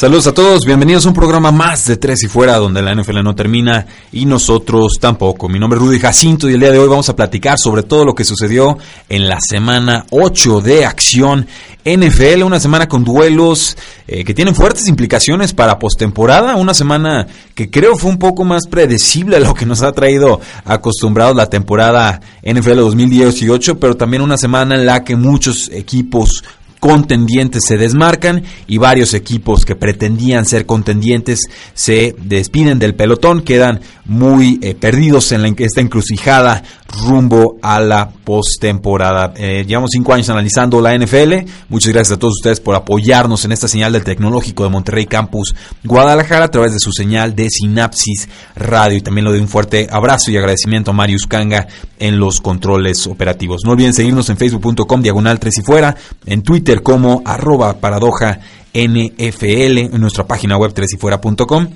Saludos a todos, bienvenidos a un programa más de Tres y Fuera, donde la NFL no termina y nosotros tampoco. Mi nombre es Rudy Jacinto y el día de hoy vamos a platicar sobre todo lo que sucedió en la semana 8 de acción NFL, una semana con duelos eh, que tienen fuertes implicaciones para postemporada, una semana que creo fue un poco más predecible a lo que nos ha traído acostumbrados la temporada NFL 2018, pero también una semana en la que muchos equipos contendientes se desmarcan y varios equipos que pretendían ser contendientes se despiden del pelotón, quedan muy eh, perdidos en la, esta encrucijada rumbo a la postemporada. Eh, llevamos cinco años analizando la NFL. Muchas gracias a todos ustedes por apoyarnos en esta señal del Tecnológico de Monterrey Campus Guadalajara a través de su señal de Sinapsis Radio. Y también lo doy un fuerte abrazo y agradecimiento a Marius Kanga en los controles operativos. No olviden seguirnos en facebook.com diagonal 3 y fuera, en Twitter como arroba paradoja NFL, en nuestra página web 3 y fuera.com.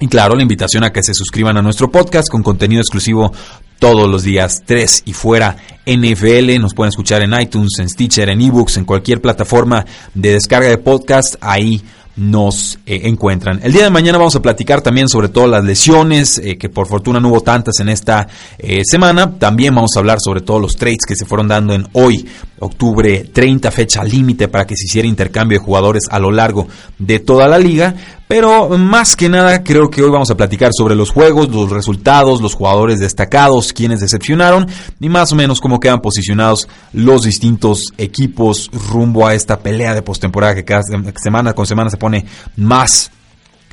Y claro, la invitación a que se suscriban a nuestro podcast con contenido exclusivo todos los días 3 y fuera NFL. Nos pueden escuchar en iTunes, en Stitcher, en eBooks, en cualquier plataforma de descarga de podcast. Ahí nos eh, encuentran. El día de mañana vamos a platicar también sobre todas las lesiones, eh, que por fortuna no hubo tantas en esta eh, semana. También vamos a hablar sobre todos los trades que se fueron dando en hoy, octubre 30, fecha límite para que se hiciera intercambio de jugadores a lo largo de toda la liga. Pero más que nada creo que hoy vamos a platicar sobre los juegos, los resultados, los jugadores destacados, quienes decepcionaron y más o menos cómo quedan posicionados los distintos equipos rumbo a esta pelea de postemporada que cada semana con semana se pone más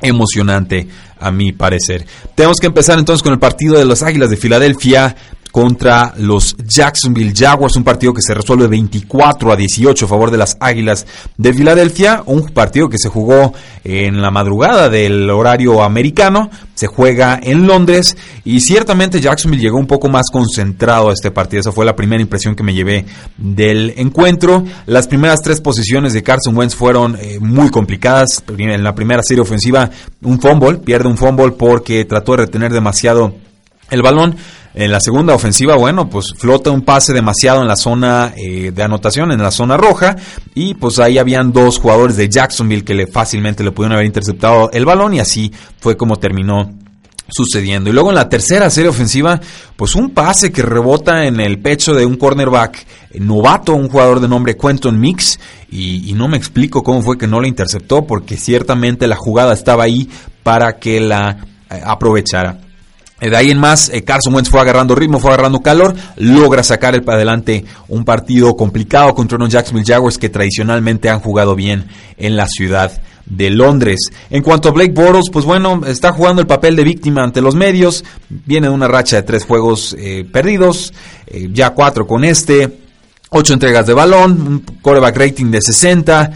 emocionante a mi parecer. Tenemos que empezar entonces con el partido de los Águilas de Filadelfia contra los Jacksonville Jaguars, un partido que se resuelve 24 a 18 a favor de las Águilas de Filadelfia, un partido que se jugó en la madrugada del horario americano, se juega en Londres y ciertamente Jacksonville llegó un poco más concentrado a este partido, esa fue la primera impresión que me llevé del encuentro. Las primeras tres posiciones de Carson Wentz fueron eh, muy complicadas, en la primera serie ofensiva un fumble, pierde un fumble porque trató de retener demasiado el balón. En la segunda ofensiva, bueno, pues flota un pase demasiado en la zona eh, de anotación, en la zona roja, y pues ahí habían dos jugadores de Jacksonville que le, fácilmente le pudieron haber interceptado el balón y así fue como terminó sucediendo. Y luego en la tercera serie ofensiva, pues un pase que rebota en el pecho de un cornerback novato, un jugador de nombre Quentin Mix, y, no me explico cómo fue que no la interceptó, porque ciertamente la jugada estaba ahí para que la eh, aprovechara. De ahí en más, eh, Carson Wentz fue agarrando ritmo, fue agarrando calor, logra sacar el para adelante un partido complicado contra unos Jacksonville Jaguars que tradicionalmente han jugado bien en la ciudad de Londres. En cuanto a Blake Boros, pues bueno, está jugando el papel de víctima ante los medios, viene de una racha de tres juegos eh, perdidos, eh, ya cuatro con este, ocho entregas de balón, un quarterback rating de 60,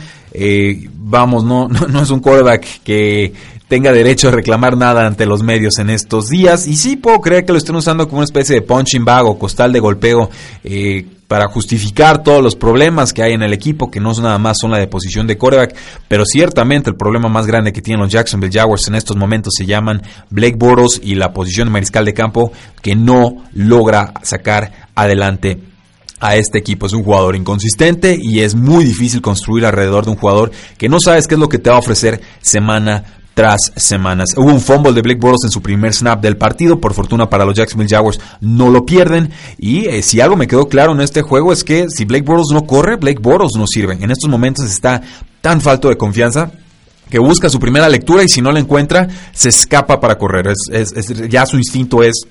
vamos, no, no, no, es un quarterback que tenga derecho a reclamar nada ante los medios en estos días. Y sí puedo creer que lo estén usando como una especie de punching bag o costal de golpeo eh, para justificar todos los problemas que hay en el equipo, que no nada más son la deposición de coreback, pero ciertamente el problema más grande que tienen los Jacksonville Jaguars en estos momentos se llaman Blake Boros y la posición de mariscal de campo que no logra sacar adelante a este equipo. Es un jugador inconsistente y es muy difícil construir alrededor de un jugador que no sabes qué es lo que te va a ofrecer semana tras semanas. Hubo un fumble de Blake Bortles en su primer snap del partido, por fortuna para los Jacksonville Jaguars no lo pierden y eh, si algo me quedó claro en este juego es que si Blake Bortles no corre, Blake Bortles no sirve. En estos momentos está tan falto de confianza que busca su primera lectura y si no la encuentra se escapa para correr. Es, ya su instinto es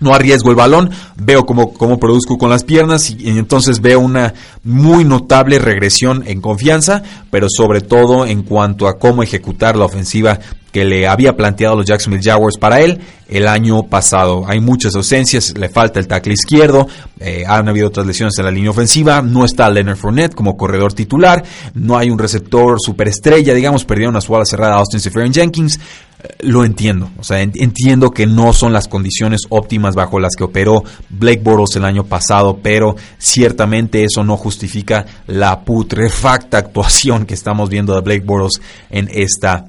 no arriesgo el balón, veo cómo, cómo produzco con las piernas y, entonces veo una muy notable regresión en confianza, pero sobre todo en cuanto a cómo ejecutar la ofensiva que le había planteado los Jacksonville Jaguars para él el año pasado. Hay muchas ausencias, le falta el tackle izquierdo, eh, han habido otras lesiones en la línea ofensiva, no está Leonard Fournette como corredor titular, no hay un receptor superestrella, digamos, perdieron a su ala cerrada Austin Seferian Jenkins, lo entiendo. O sea, entiendo que no son las condiciones óptimas bajo las que operó Blake Bortles el año pasado, pero ciertamente eso no justifica la putrefacta actuación que estamos viendo de Blake Bortles en esta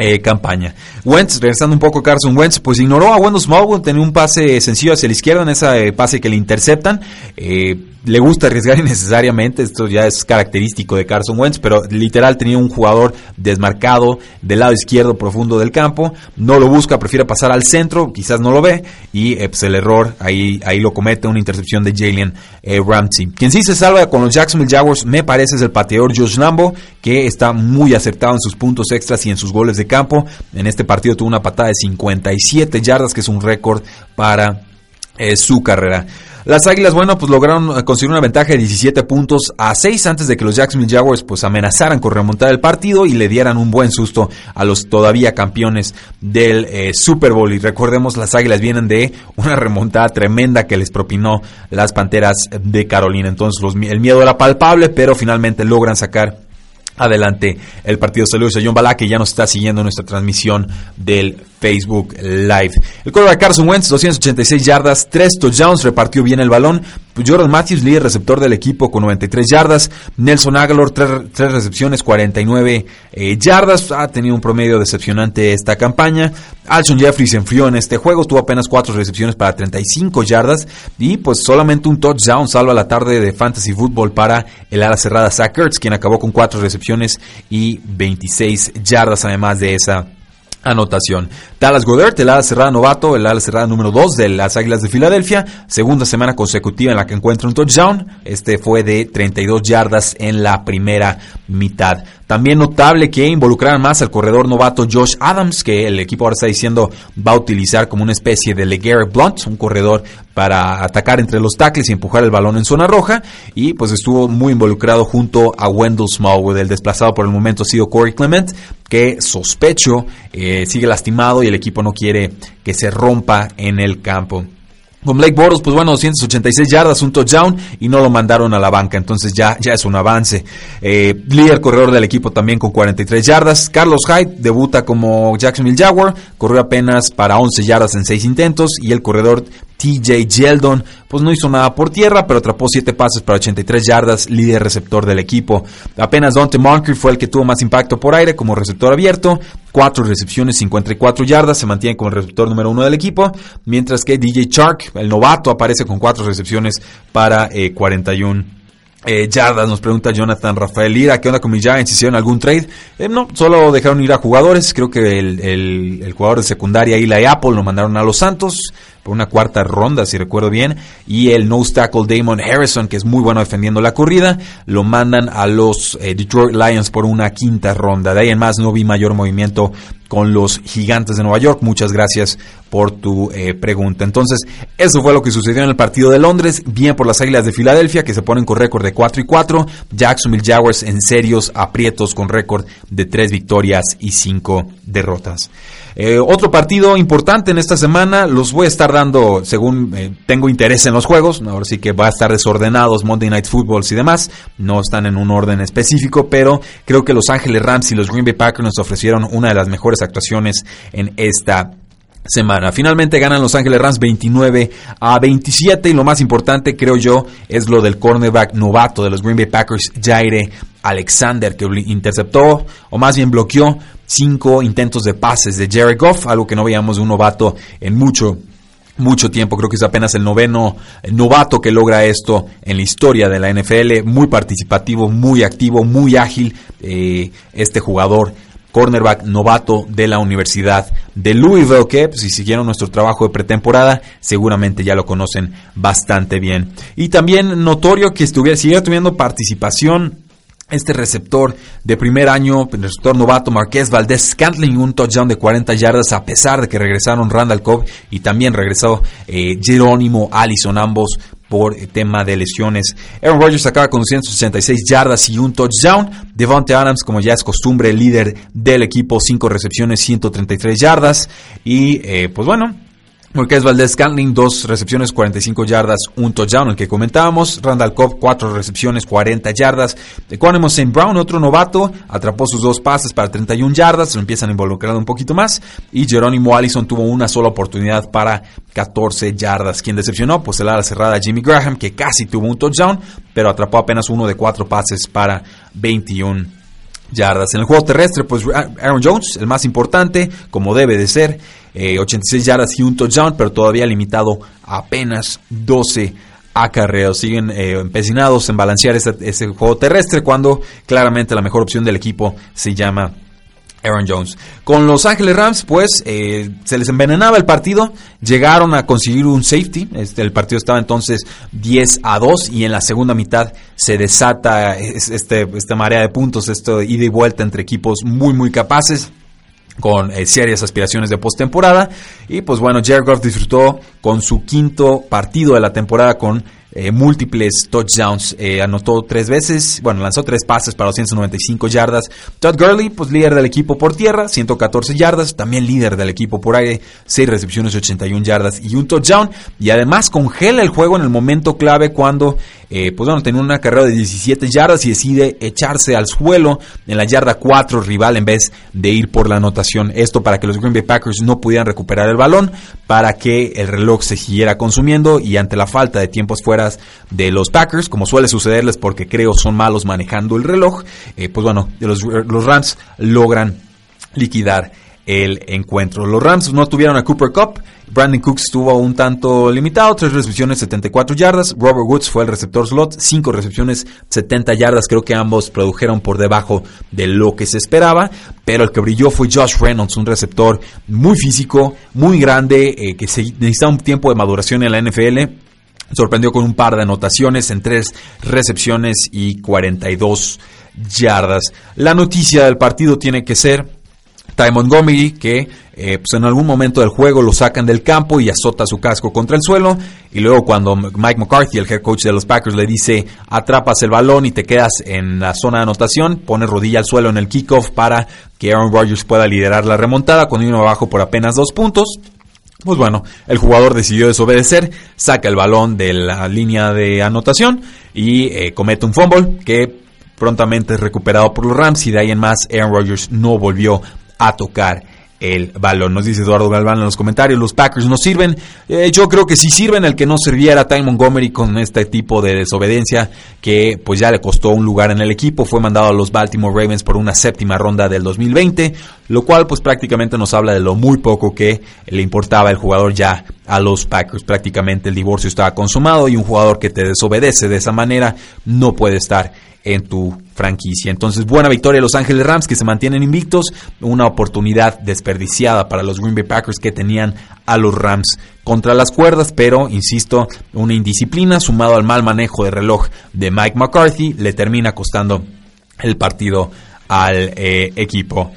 eh, campaña. Wentz, regresando un poco Carson Wentz, pues ignoró a Wendell Smallwood, tenía un pase sencillo hacia la izquierda en ese pase que le interceptan. Eh, le gusta arriesgar innecesariamente, esto ya es característico de Carson Wentz, pero literal tenía un jugador desmarcado del lado izquierdo profundo del campo, no lo busca, prefiere pasar al centro, quizás no lo ve, y eh, pues el error ahí, ahí lo comete una intercepción de Jalen eh, Ramsey. Quien sí se salva con los Jacksonville Jaguars me parece es el pateador Josh Lambo, que está muy acertado en sus puntos extras y en sus goles de campo. En este partido tuvo una patada de 57 yardas, que es un récord para eh, su carrera. Las Águilas, bueno, pues lograron eh, conseguir una ventaja de 17 puntos a 6 antes de que los Jacksonville Jaguars pues amenazaran con remontar el partido y le dieran un buen susto a los todavía campeones del eh, Super Bowl. Y recordemos, las Águilas vienen de una remontada tremenda que les propinó las Panteras de Carolina. Entonces el miedo era palpable, pero finalmente logran sacar adelante el partido. Saludos a John Balá, que ya nos está siguiendo nuestra transmisión del Facebook Live. El de Carson Wentz, 286 yardas, 3 touchdowns, repartió bien el balón. Jordan Matthews, líder receptor del equipo con 93 yardas. Nelson Aguilar, 3, recepciones, 49 eh, yardas. Ha tenido un promedio decepcionante esta campaña. Alshon Jeffrey se enfrió en este juego, tuvo apenas 4 recepciones para 35 yardas. Y pues solamente un touchdown salva la tarde de Fantasy Football para el ala cerrada Zach Ertz, quien acabó con 4 recepciones y 26 yardas además de esa anotación. Dallas Goddard, el ala cerrada novato, el ala cerrada número 2 de las Águilas de Filadelfia, segunda semana consecutiva en la que encuentra un touchdown, este fue de 32 yardas en la primera mitad. También notable que involucraran más al corredor novato Josh Adams, que el equipo ahora está diciendo va a utilizar como una especie de LeGarrette Blunt, un corredor para atacar entre los tackles y empujar el balón en zona roja. Y pues estuvo muy involucrado junto a Wendell Smallwood. El desplazado por el momento ha sido Corey Clement, que sospecho eh, sigue lastimado y el equipo no quiere que se rompa en el campo. Con Blake Bortles, pues bueno, 286 yardas, un touchdown y no lo mandaron a la banca, entonces ya, ya es un avance. Eh, líder corredor del equipo también con 43 yardas. Carlos Hyde debuta como Jacksonville Jaguar, corrió apenas para 11 yardas en 6 intentos y el corredor TJ Yeldon, pues no hizo nada por tierra, pero atrapó 7 pases para 83 yardas, líder receptor del equipo. Apenas Dante Moncrief fue el que tuvo más impacto por aire como receptor abierto, 4 recepciones, 54 yardas, se mantiene como el receptor número 1 del equipo, mientras que DJ Chark, el novato, aparece con 4 recepciones para 41 eh, eh, yardas, nos pregunta Jonathan Rafael Lira, ¿qué onda con mis? ¿Hicieron algún trade? Eh, no, solo dejaron ir a jugadores, creo que el, el, jugador de secundaria Eli Apple lo mandaron a los Santos, por una cuarta ronda, si recuerdo bien, y el nose tackle Damon Harrison, que es muy bueno defendiendo la corrida, lo mandan a los eh, Detroit Lions por una quinta ronda. De ahí en más no vi mayor movimiento con los gigantes de Nueva York. Muchas gracias por tu eh, pregunta. Entonces, eso fue lo que sucedió en el partido de Londres. Bien por las Águilas de Filadelfia, que se ponen con récord de 4 y 4. Jacksonville Jaguars en serios aprietos con récord de 3 victorias y 5 derrotas. Eh, otro partido importante en esta semana, los voy a estar dando según eh, tengo interés en los juegos, ahora sí que va a estar desordenados Monday Night Footballs y demás, no están en un orden específico, pero creo que Los Ángeles Rams y los Green Bay Packers nos ofrecieron una de las mejores actuaciones en esta semana. Finalmente ganan Los Ángeles Rams 29 a 27 y lo más importante creo yo es lo del cornerback novato de los Green Bay Packers, Jaire Alexander, que interceptó o más bien bloqueó cinco intentos de pases de Jared Goff, algo que no veíamos de un novato en mucho mucho tiempo, creo que es apenas el noveno novato que logra esto en la historia de la NFL, muy participativo, muy activo, muy ágil, eh, este jugador cornerback novato de la Universidad de Louisville, que pues, si siguieron nuestro trabajo de pretemporada, seguramente ya lo conocen bastante bien. Y también notorio que estuviera, siguiera teniendo participación este receptor de primer año, receptor novato Marqués Valdés Scantling, un touchdown de 40 yardas a pesar de que regresaron Randall Cobb y también regresó eh, Jerónimo Allison, ambos por tema de lesiones. Aaron Rodgers acaba con 166 yardas y un touchdown. Devontae Adams, como ya es costumbre, líder del equipo, 5 recepciones, 133 yardas. Y eh, pues bueno, es Valdez Scantling, dos recepciones, 45 yardas, un touchdown, el que comentábamos. Randall Cobb, cuatro recepciones, 40 yardas. Equanimo St. Brown, otro novato, atrapó sus dos pases para 31 yardas, lo empiezan a involucrar un poquito más. Y Jerónimo Allison tuvo una sola oportunidad para 14 yardas. Quien decepcionó, pues el ala cerrada Jimmy Graham, que casi tuvo un touchdown, pero atrapó apenas uno de cuatro pases para 21 yardas. En el juego terrestre, pues Aaron Jones, el más importante, como debe de ser. 86 eh, yardas y un touchdown, pero todavía limitado a apenas 12 acarreos. Siguen eh, empecinados en balancear ese, juego terrestre cuando claramente la mejor opción del equipo se llama Aaron Jones. Con Los Ángeles Rams, pues eh, se les envenenaba el partido. Llegaron a conseguir un safety. Este, el partido estaba entonces 10 a 2 y en la segunda mitad se desata este, esta marea de puntos, esto ida y vuelta entre equipos muy, muy capaces con eh, serias aspiraciones de postemporada. Y pues bueno, Jared Goff disfrutó con su quinto partido de la temporada con eh, múltiples touchdowns. Eh, anotó tres veces, bueno, lanzó tres pases para 295 yardas. Todd Gurley, pues líder del equipo por tierra, 114 yardas. También líder del equipo por aire, 6 recepciones, 81 yardas y un touchdown. Y además congela el juego en el momento clave cuando eh, pues bueno, tenía una carrera de 17 yardas y decide echarse al suelo en la yarda 4 rival en vez de ir por la anotación. Esto para que los Green Bay Packers no pudieran recuperar el balón, para que el reloj se siguiera consumiendo y ante la falta de tiempos fuera de los Packers, como suele sucederles porque creo son malos manejando el reloj, eh, pues bueno, los, los Rams logran liquidar el encuentro. Los Rams no tuvieron a Cooper Cup. Brandon Cooks estuvo un tanto limitado, tres recepciones, 74 yardas. Robert Woods fue el receptor slot, cinco recepciones, 70 yardas. Creo que ambos produjeron por debajo de lo que se esperaba, pero el que brilló fue Josh Reynolds, un receptor muy físico, muy grande, eh, que se, necesita un tiempo de maduración en la NFL. Sorprendió con un par de anotaciones en tres recepciones y 42 yardas. La noticia del partido tiene que ser Ty Montgomery, que eh, pues en algún momento del juego lo sacan del campo y azota su casco contra el suelo. Y luego cuando Mike McCarthy, el head coach de los Packers, le dice atrapas el balón y te quedas en la zona de anotación, pone rodilla al suelo en el kickoff para que Aaron Rodgers pueda liderar la remontada cuando vino abajo por apenas dos puntos. Pues bueno, el jugador decidió desobedecer, saca el balón de la línea de anotación y eh, comete un fumble que prontamente es recuperado por los Rams y de ahí en más Aaron Rodgers no volvió a tocar el balón. Nos dice Eduardo Galván en los comentarios, los Packers no sirven. Eh, yo creo que sí sirven el que no sirviera Ty Montgomery con este tipo de desobediencia que pues ya le costó un lugar en el equipo. Fue mandado a los Baltimore Ravens por una séptima ronda del 2020, lo cual pues prácticamente nos habla de lo muy poco que le importaba el jugador ya a los Packers. Prácticamente el divorcio estaba consumado y un jugador que te desobedece de esa manera no puede estar en tu franquicia. Entonces, buena victoria de Los Ángeles Rams que se mantienen invictos, una oportunidad desperdiciada para los Green Bay Packers que tenían a los Rams contra las cuerdas, pero insisto, una indisciplina sumado al mal manejo de reloj de Mike McCarthy le termina costando el partido al eh, equipo.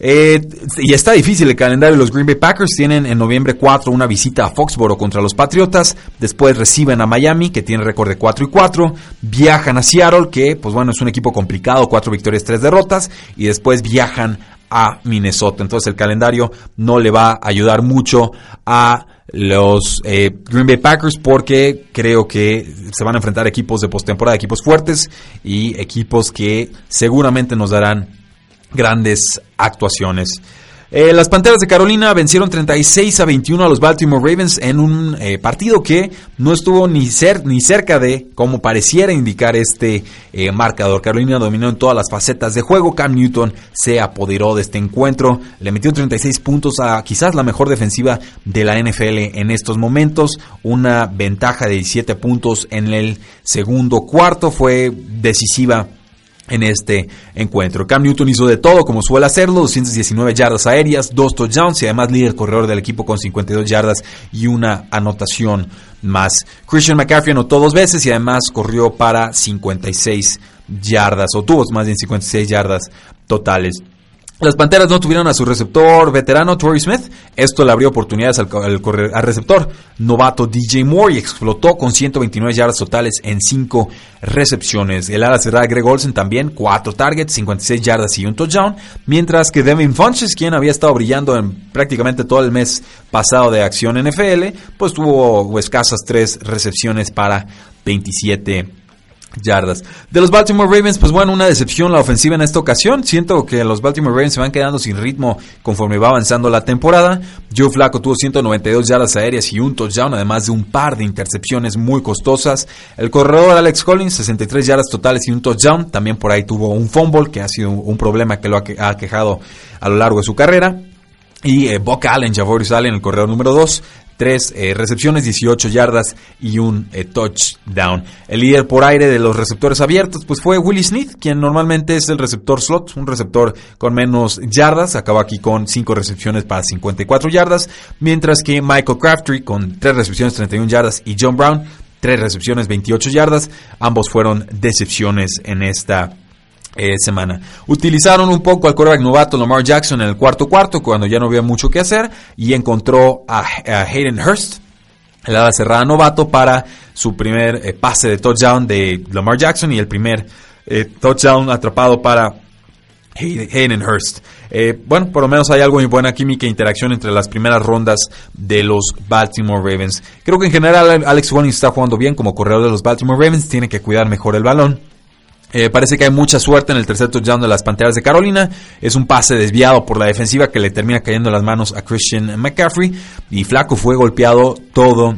Eh, y está difícil el calendario los Green Bay Packers. Tienen en noviembre 4 una visita a Foxboro contra los Patriotas. Después reciben a Miami, que tiene récord de 4 y 4. Viajan a Seattle, que pues bueno, es un equipo complicado, 4 victorias, 3 derrotas. Y después viajan a Minnesota. Entonces el calendario no le va a ayudar mucho a los eh, Green Bay Packers porque creo que se van a enfrentar equipos de postemporada, equipos fuertes y equipos que seguramente nos darán grandes actuaciones. Eh, las Panteras de Carolina vencieron 36 a 21 a los Baltimore Ravens en un eh, partido que no estuvo ni, ni cerca de como pareciera indicar este eh, marcador. Carolina dominó en todas las facetas de juego. Cam Newton se apoderó de este encuentro. Le metió 36 puntos a quizás la mejor defensiva de la NFL en estos momentos. Una ventaja de 17 puntos en el segundo cuarto fue decisiva en este encuentro. Cam Newton hizo de todo como suele hacerlo, 219 yardas aéreas, dos touchdowns y además líder corredor del equipo con 52 yardas y una anotación más. Christian McCaffrey anotó dos veces y además corrió para 56 yardas, o tuvo más bien 56 yardas totales. Las Panteras no tuvieron a su receptor veterano Torrey Smith. Esto le abrió oportunidades al, receptor novato DJ Moore y explotó con 129 yardas totales en 5 recepciones. El ala cerrada Greg Olsen también, 4 targets, 56 yardas y un touchdown. Mientras que Devin Funches, quien había estado brillando en prácticamente todo el mes pasado de acción NFL, pues tuvo escasas 3 recepciones para 27 yardas. De los Baltimore Ravens, pues bueno, una decepción la ofensiva en esta ocasión. Siento que los Baltimore Ravens se van quedando sin ritmo conforme va avanzando la temporada. Joe Flaco tuvo 192 yardas aéreas y un touchdown, además de un par de intercepciones muy costosas. El corredor Alex Collins, 63 yardas totales y un touchdown. También por ahí tuvo un fumble, que ha sido un problema que lo ha quejado a lo largo de su carrera. Y eh, Buck Allen, Javorius Allen, el corredor número 2, 3 eh, recepciones, 18 yardas y un eh, touchdown. El líder por aire de los receptores abiertos pues fue Willie Smith, quien normalmente es el receptor slot, un receptor con menos yardas, acaba aquí con 5 recepciones para 54 yardas, mientras que Michael Crabtree con 3 recepciones, 31 yardas y John Brown, 3 recepciones, 28 yardas, ambos fueron decepciones en esta eh, semana. Utilizaron un poco al quarterback novato Lamar Jackson en el cuarto cuarto, cuando ya no había mucho que hacer, y encontró a, Hayden Hurst, el ala cerrada novato, para su primer eh, pase de touchdown de Lamar Jackson y el primer eh, touchdown atrapado para Hayden Hurst. bueno, por lo menos hay algo muy buena química e interacción entre las primeras rondas de los Baltimore Ravens. Creo que en general Alex Warning está jugando bien como corredor de los Baltimore Ravens, tiene que cuidar mejor el balón. Eh, parece que hay mucha suerte en el tercer touchdown de las Panteras de Carolina. Es un pase desviado por la defensiva que le termina cayendo en las manos a Christian McCaffrey. Y Flaco fue golpeado todo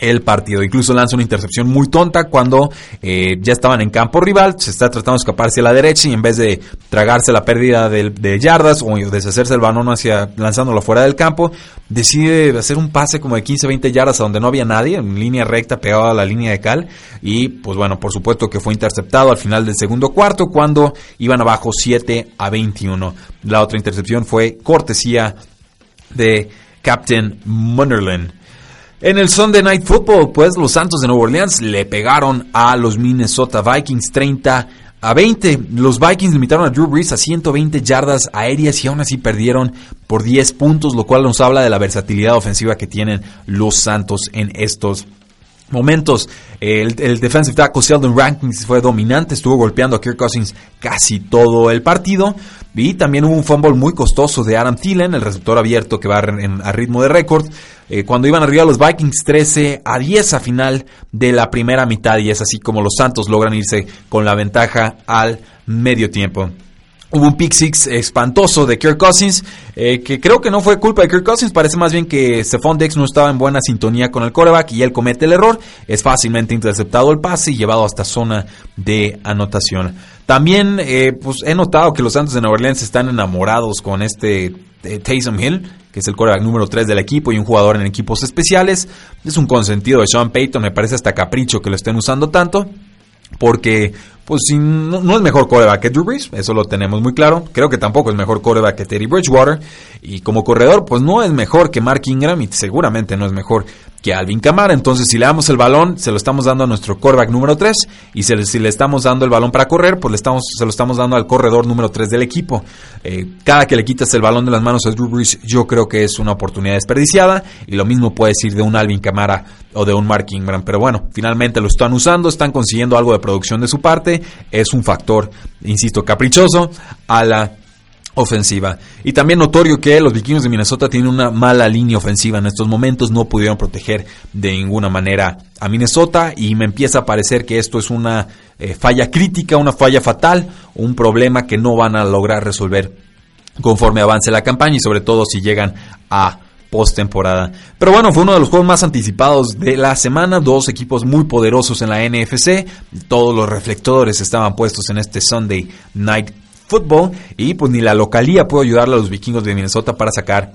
el partido. Incluso lanza una intercepción muy tonta cuando eh, ya estaban en campo rival, se está tratando de escaparse a la derecha y en vez de tragarse la pérdida de, yardas o deshacerse el balón hacia lanzándolo fuera del campo, decide hacer un pase como de 15-20 yardas a donde no había nadie, en línea recta pegado a la línea de cal y pues bueno, por supuesto que fue interceptado al final del segundo cuarto cuando iban abajo 7 a 21. La otra intercepción fue cortesía de Captain Munderland. En el Sunday Night Football, pues los Santos de Nueva Orleans le pegaron a los Minnesota Vikings 30 a 20. Los Vikings limitaron a Drew Brees a 120 yardas aéreas y aún así perdieron por 10 puntos, lo cual nos habla de la versatilidad ofensiva que tienen los Santos en estos momentos. El, defensive tackle Sheldon Rankins fue dominante, estuvo golpeando a Kirk Cousins casi todo el partido. Y también hubo un fumble muy costoso de Adam Thielen, el receptor abierto que va a ritmo de récord. Eh, cuando iban arriba los Vikings 13 a 10 a final de la primera mitad y es así como los Santos logran irse con la ventaja al medio tiempo. Hubo un pick six espantoso de Kirk Cousins, eh, que creo que no fue culpa de Kirk Cousins, parece más bien que Stephon Dex no estaba en buena sintonía con el coreback y él comete el error. Es fácilmente interceptado el pase y llevado hasta zona de anotación. También eh, pues he notado que los Santos de Nueva Orleans están enamorados con este Taysom Hill, que es el coreback número 3 del equipo y un jugador en equipos especiales. Es un consentido de Sean Payton, me parece hasta capricho que lo estén usando tanto. Porque pues no, es mejor coreback que Drew Brees, eso lo tenemos muy claro. Creo que tampoco es mejor coreback que Teddy Bridgewater. Y como corredor, pues no es mejor que Mark Ingram y seguramente no es mejor que Alvin Kamara. Entonces, si le damos el balón, se lo estamos dando a nuestro quarterback número 3. Y si le estamos dando el balón para correr, pues le estamos, se lo estamos dando al corredor número 3 del equipo. Eh, cada que le quitas el balón de las manos a Drew Brees, yo creo que es una oportunidad desperdiciada. Y lo mismo puede decir de un Alvin Kamara o de un Mark Ingram. Pero bueno, finalmente lo están usando, están consiguiendo algo de producción de su parte. Es un factor, insisto, caprichoso a la ofensiva. Y también notorio que los vikingos de Minnesota tienen una mala línea ofensiva en estos momentos, no pudieron proteger de ninguna manera a Minnesota y me empieza a parecer que esto es una eh, falla crítica, una falla fatal, un problema que no van a lograr resolver conforme avance la campaña y sobre todo si llegan a postemporada. Pero bueno, fue uno de los juegos más anticipados de la semana, dos equipos muy poderosos en la NFC, todos los reflectores estaban puestos en este Sunday Night fútbol y pues ni la localía pudo ayudarle a los vikingos de Minnesota para sacar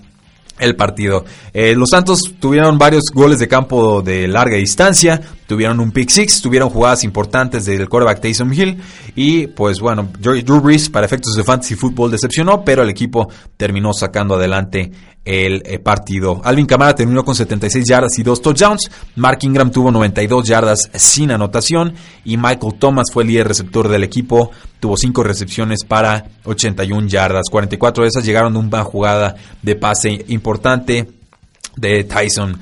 el partido. Eh, los Santos tuvieron varios goles de campo de larga distancia, tuvieron un pick six, tuvieron jugadas importantes del quarterback Taysom Hill y pues bueno, Drew Brees para efectos de fantasy football decepcionó, pero el equipo terminó sacando adelante el eh, partido. Alvin Kamara terminó con 76 yardas y 2 touchdowns. Mark Ingram tuvo 92 yardas sin anotación. Y Michael Thomas fue el líder receptor del equipo. Tuvo 5 recepciones para 81 yardas. 44 de esas llegaron de una jugada de pase importante de Tyson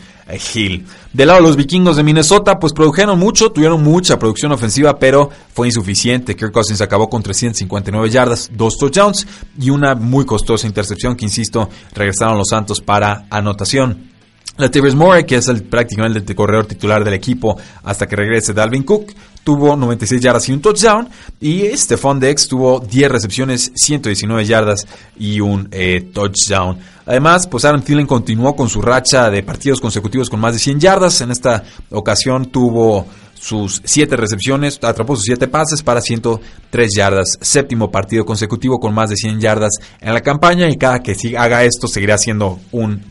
Hill. Del lado de los vikingos de Minnesota, pues produjeron mucho, tuvieron mucha producción ofensiva, pero fue insuficiente. Kirk Cousins acabó con 359 yardas, dos touchdowns y una muy costosa intercepción que, insisto, regresaron los Santos para anotación. Latavius Moore, que es el, prácticamente el corredor titular del equipo hasta que regrese Dalvin Cook, tuvo 96 yardas y un touchdown. Y Stephon Dex tuvo 10 recepciones, 119 yardas y un eh, touchdown. Además, pues Aaron Thielen continuó con su racha de partidos consecutivos con más de 100 yardas. En esta ocasión tuvo sus 7 recepciones, atrapó sus 7 pases para 103 yardas. Séptimo partido consecutivo con más de 100 yardas en la campaña y cada que haga esto seguirá siendo un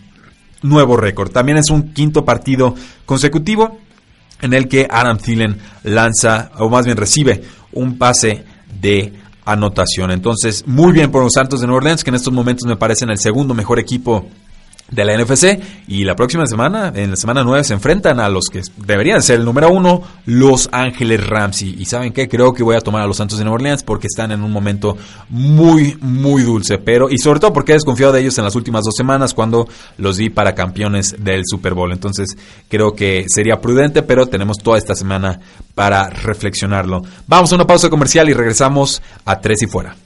nuevo récord. También es un quinto partido consecutivo en el que Adam Thielen lanza, o más bien recibe, un pase de anotación. Entonces, muy bien por los Santos de Nueva Orleans, que en estos momentos me parecen el segundo mejor equipo de la NFC y la próxima semana, en la semana 9, se enfrentan a los que deberían ser el número uno, Los Ángeles Rams. Y, saben qué, creo que voy a tomar a los Santos de Nueva Orleans porque están en un momento muy, muy dulce. Pero, y sobre todo porque he desconfiado de ellos en las últimas dos semanas cuando los di para campeones del Super Bowl. Entonces, creo que sería prudente, pero tenemos toda esta semana para reflexionarlo. Vamos a una pausa comercial y regresamos a Tres y Fuera.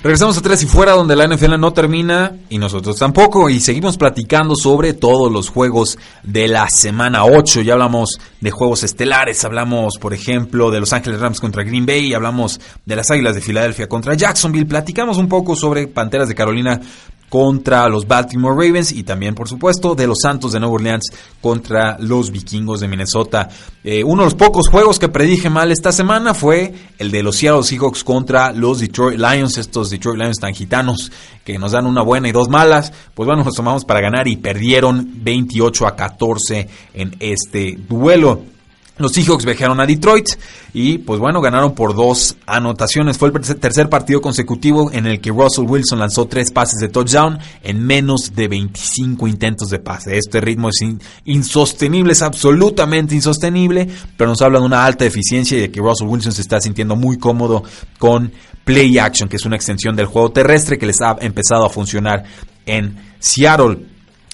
Regresamos a Tres y Fuera, donde la NFL no termina y nosotros tampoco. Y seguimos platicando sobre todos los juegos de la semana 8. Ya hablamos de juegos estelares, hablamos, por ejemplo, de Los Ángeles Rams contra Green Bay, hablamos de las Águilas de Filadelfia contra Jacksonville. Platicamos un poco sobre Panteras de Carolina contra los Baltimore Ravens y también, por supuesto, de los Santos de Nueva Orleans contra los Vikingos de Minnesota. Eh, uno de los pocos juegos que predije mal esta semana fue el de los Seattle Seahawks contra los Detroit Lions, estos Detroit Lions tan gitanos que nos dan una buena y dos malas. Pues bueno, nos tomamos para ganar y perdieron 28 a 14 en este duelo. Los Seahawks viajaron a Detroit y pues bueno, ganaron por dos anotaciones. Fue el tercer partido consecutivo en el que Russell Wilson lanzó tres pases de touchdown en menos de 25 intentos de pase. Este ritmo es insostenible, es absolutamente insostenible, pero nos habla de una alta eficiencia y de que Russell Wilson se está sintiendo muy cómodo con Play Action, que es una extensión del juego terrestre que les ha empezado a funcionar en Seattle.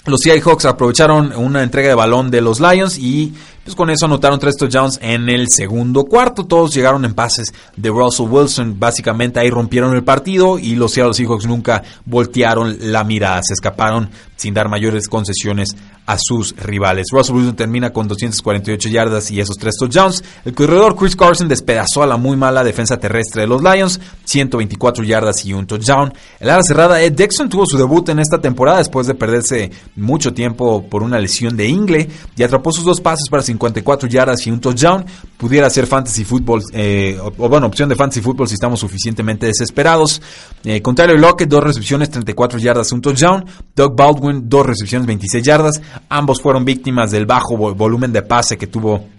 Los Seahawks aprovecharon una entrega de balón de los Lions y pues con eso anotaron tres touchdowns en el segundo cuarto. Todos llegaron en pases de Russell Wilson. Básicamente ahí rompieron el partido y los Seattle Seahawks nunca voltearon la mirada. Se escaparon sin dar mayores concesiones a sus rivales. Russell Wilson termina con 248 yardas y esos tres touchdowns. El corredor Chris Carson despedazó a la muy mala defensa terrestre de los Lions, 124 yardas y un touchdown. El ala cerrada Ed Dixon tuvo su debut en esta temporada después de perderse mucho tiempo por una lesión de ingle y atrapó sus dos pases para 54 yardas y un touchdown. Pudiera ser fantasy football, eh, o, bueno, opción de fantasy football si estamos suficientemente desesperados. Eh, con Tyler Lockett, dos recepciones, 34 yardas, un touchdown. Doug Baldwin, dos recepciones, 26 yardas. Ambos fueron víctimas del bajo volumen de pase que tuvo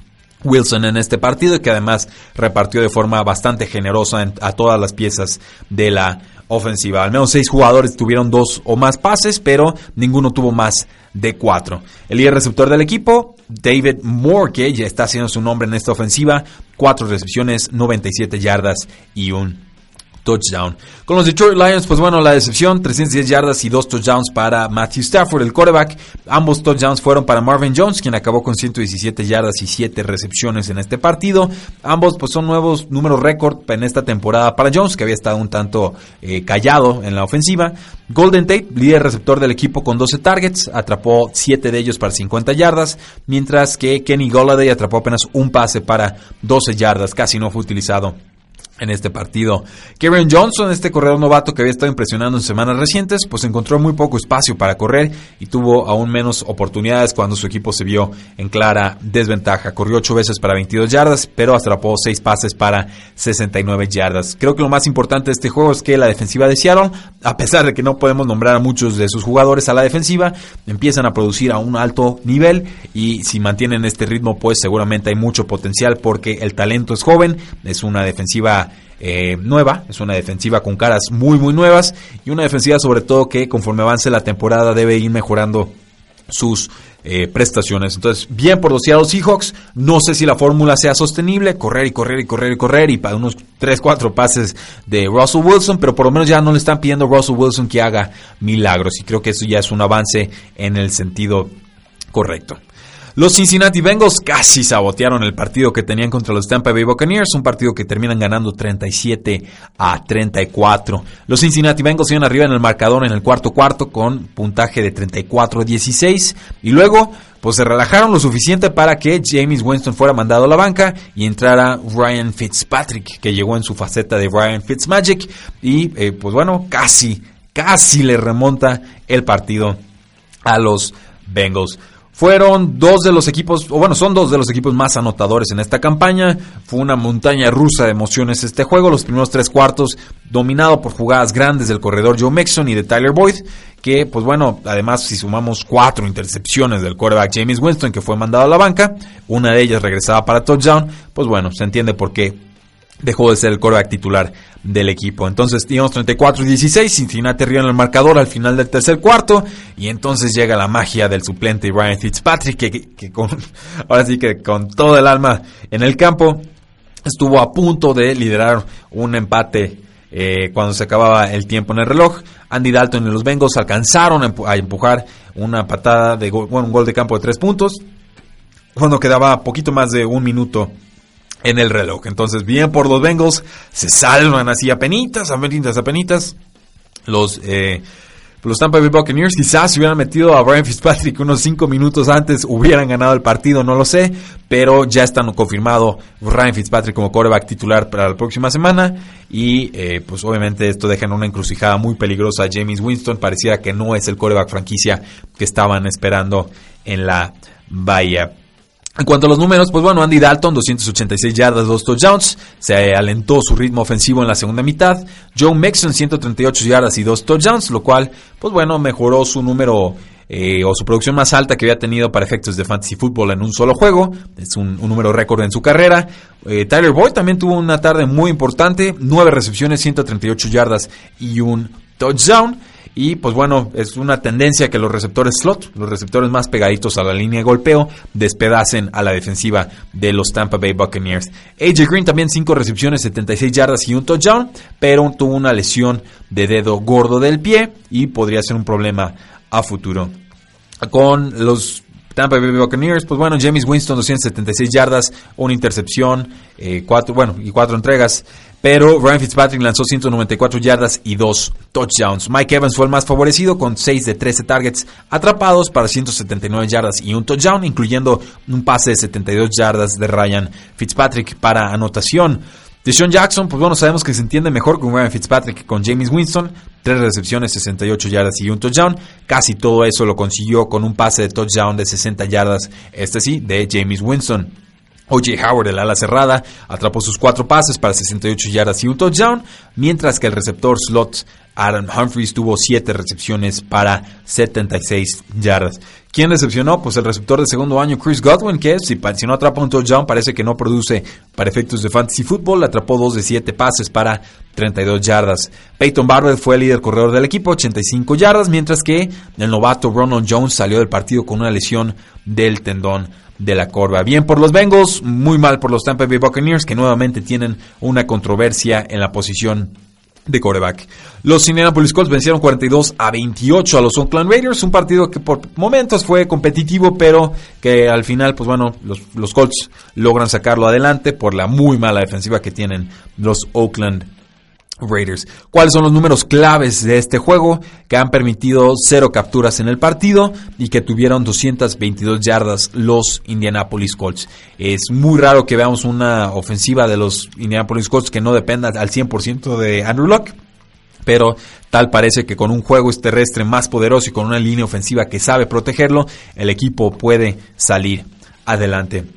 Wilson en este partido y que además repartió de forma bastante generosa a todas las piezas de la ofensiva. Al menos seis jugadores tuvieron dos o más pases, pero ninguno tuvo más de cuatro. El líder receptor del equipo, David Moore, que ya está haciendo su nombre en esta ofensiva, cuatro recepciones, 97 yardas y un touchdown. Con los Detroit Lions, pues bueno, la decepción, 310 yardas y dos touchdowns para Matthew Stafford, el quarterback. Ambos touchdowns fueron para Marvin Jones, quien acabó con 117 yardas y 7 recepciones en este partido. Ambos pues son nuevos números récord en esta temporada para Jones, que había estado un tanto eh, callado en la ofensiva. Golden Tate, líder receptor del equipo con 12 targets, atrapó 7 de ellos para 50 yardas, mientras que Kenny Golladay atrapó apenas un pase para 12 yardas, casi no fue utilizado en este partido. Kevin Johnson, este corredor novato que había estado impresionando en semanas recientes, pues encontró muy poco espacio para correr y tuvo aún menos oportunidades cuando su equipo se vio en clara desventaja. Corrió 8 veces para 22 yardas, pero atrapó 6 pases para 69 yardas. Creo que lo más importante de este juego es que la defensiva de Seattle, a pesar de que no podemos nombrar a muchos de sus jugadores a la defensiva, empiezan a producir a un alto nivel y si mantienen este ritmo, pues seguramente hay mucho potencial porque el talento es joven, es una eh, nueva, es una defensiva con caras muy muy nuevas y una defensiva sobre todo que conforme avance la temporada debe ir mejorando sus eh, prestaciones. Entonces, bien por los Seahawks, no sé si la fórmula sea sostenible, correr y correr y correr y correr y para unos 3, 4 pases de Russell Wilson, pero por lo menos ya no le están pidiendo a Russell Wilson que haga milagros y creo que eso ya es un avance en el sentido correcto. Los Cincinnati Bengals casi sabotearon el partido que tenían contra los Tampa Bay Buccaneers, un partido que terminan ganando 37 a 34. Los Cincinnati Bengals iban arriba en el marcador en el cuarto cuarto con puntaje de 34 a 16 y luego pues se relajaron lo suficiente para que James Winston fuera mandado a la banca y entrara Ryan Fitzpatrick, que llegó en su faceta de Ryan Fitzmagic y eh, pues bueno, casi, casi le remonta el partido a los Bengals. Fueron dos de los equipos, o bueno, son dos de los equipos más anotadores en esta campaña. Fue una montaña rusa de emociones este juego. Los primeros tres cuartos dominado por jugadas grandes del corredor Joe Mixon y de Tyler Boyd. Que, pues bueno, además si sumamos cuatro intercepciones del quarterback James Winston que fue mandado a la banca, una de ellas regresaba para touchdown, pues bueno, se entiende por qué dejó de ser el quarterback titular del equipo. Entonces íbamos 34-16, Cincinnati arriba en el marcador al final del tercer cuarto y entonces llega la magia del suplente Ryan Fitzpatrick que, con, ahora sí que con todo el alma en el campo estuvo a punto de liderar un empate eh, cuando se acababa el tiempo en el reloj. Andy Dalton y los Bengals alcanzaron a empujar una patada de un gol de campo de tres puntos cuando quedaba poquito más de un minuto en el reloj. Entonces, bien por los Bengals, se salvan así a penitas, a penitas, a penitas. Los, eh, los Tampa Bay Buccaneers quizás si hubieran metido a Brian Fitzpatrick unos 5 minutos antes, hubieran ganado el partido, no lo sé, pero ya están confirmado Ryan Fitzpatrick como quarterback titular para la próxima semana y eh, pues obviamente esto deja en una encrucijada muy peligrosa a James Winston, parecía que no es el quarterback franquicia que estaban esperando en la bahía. En cuanto a los números, pues bueno, Andy Dalton, 286 yardas, 2 touchdowns, se alentó su ritmo ofensivo en la segunda mitad. Joe Mixon, 138 yardas y 2 touchdowns, lo cual, pues bueno, mejoró su número eh, o su producción más alta que había tenido para efectos de fantasy football en un solo juego. Es un, número récord en su carrera. Eh, Tyler Boyd también tuvo una tarde muy importante, 9 recepciones, 138 yardas y un touchdown. Y pues bueno, es una tendencia que los receptores slot, los receptores más pegaditos a la línea de golpeo, despedacen a la defensiva de los Tampa Bay Buccaneers. AJ Green también 5 recepciones, 76 yardas y un touchdown, pero tuvo una lesión de dedo gordo del pie y podría ser un problema a futuro. Con los Tampa Bay Buccaneers, pues bueno, James Winston 276 yardas, una intercepción, eh, cuatro, bueno, y cuatro entregas. Pero Ryan Fitzpatrick lanzó 194 yardas y dos touchdowns. Mike Evans fue el más favorecido con 6 de 13 targets atrapados para 179 yardas y un touchdown, incluyendo un pase de 72 yardas de Ryan Fitzpatrick para anotación. Deshaun Jackson, pues bueno, sabemos que se entiende mejor con Ryan Fitzpatrick que con James Winston. Tres recepciones, 68 yardas y un touchdown. Casi todo eso lo consiguió con un pase de touchdown de 60 yardas, este sí, de James Winston. O.J. Howard, el ala cerrada, atrapó sus cuatro pases para 68 yardas y un touchdown, mientras que el receptor slot Aaron Humphries tuvo 7 recepciones para 76 yardas. ¿Quién recepcionó? Pues el receptor de segundo año, Chris Godwin, que si, no atrapa un touchdown parece que no produce para efectos de fantasy football. Atrapó 2 de 7 pases para 32 yardas. Peyton Barber fue el líder corredor del equipo, 85 yardas, mientras que el novato Ronald Jones salió del partido con una lesión del tendón de la corva. Bien por los Bengals, muy mal por los Tampa Bay Buccaneers, que nuevamente tienen una controversia en la posición de coreback. Los Indianapolis Colts vencieron 42 a 28 a los Oakland Raiders, un partido que por momentos fue competitivo, pero que al final, pues bueno, los, los Colts logran sacarlo adelante por la muy mala defensiva que tienen los Oakland Raiders. ¿Cuáles son los números claves de este juego que han permitido cero capturas en el partido y que tuvieron 222 yardas los Indianapolis Colts? Es muy raro que veamos una ofensiva de los Indianapolis Colts que no dependa al 100% de Andrew Luck. Pero tal parece que con un juego terrestre más poderoso y con una línea ofensiva que sabe protegerlo, el equipo puede salir adelante.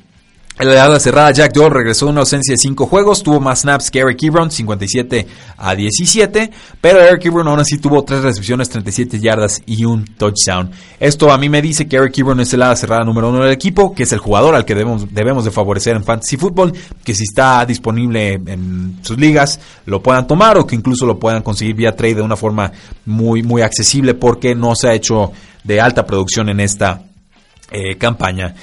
En la ala cerrada, Jack Doyle regresó de una ausencia de 5 juegos, tuvo más snaps que Eric Ebron, 57 a 17, pero Eric Ebron aún así tuvo 3 recepciones, 37 yardas y un touchdown. Esto a mí me dice que Eric Ebron es el ala cerrada número 1 del equipo, que es el jugador al que debemos, debemos de favorecer en Fantasy Football, que si está disponible en sus ligas lo puedan tomar o que incluso lo puedan conseguir vía trade de una forma muy, muy accesible porque no se ha hecho de alta producción en esta eh, campaña.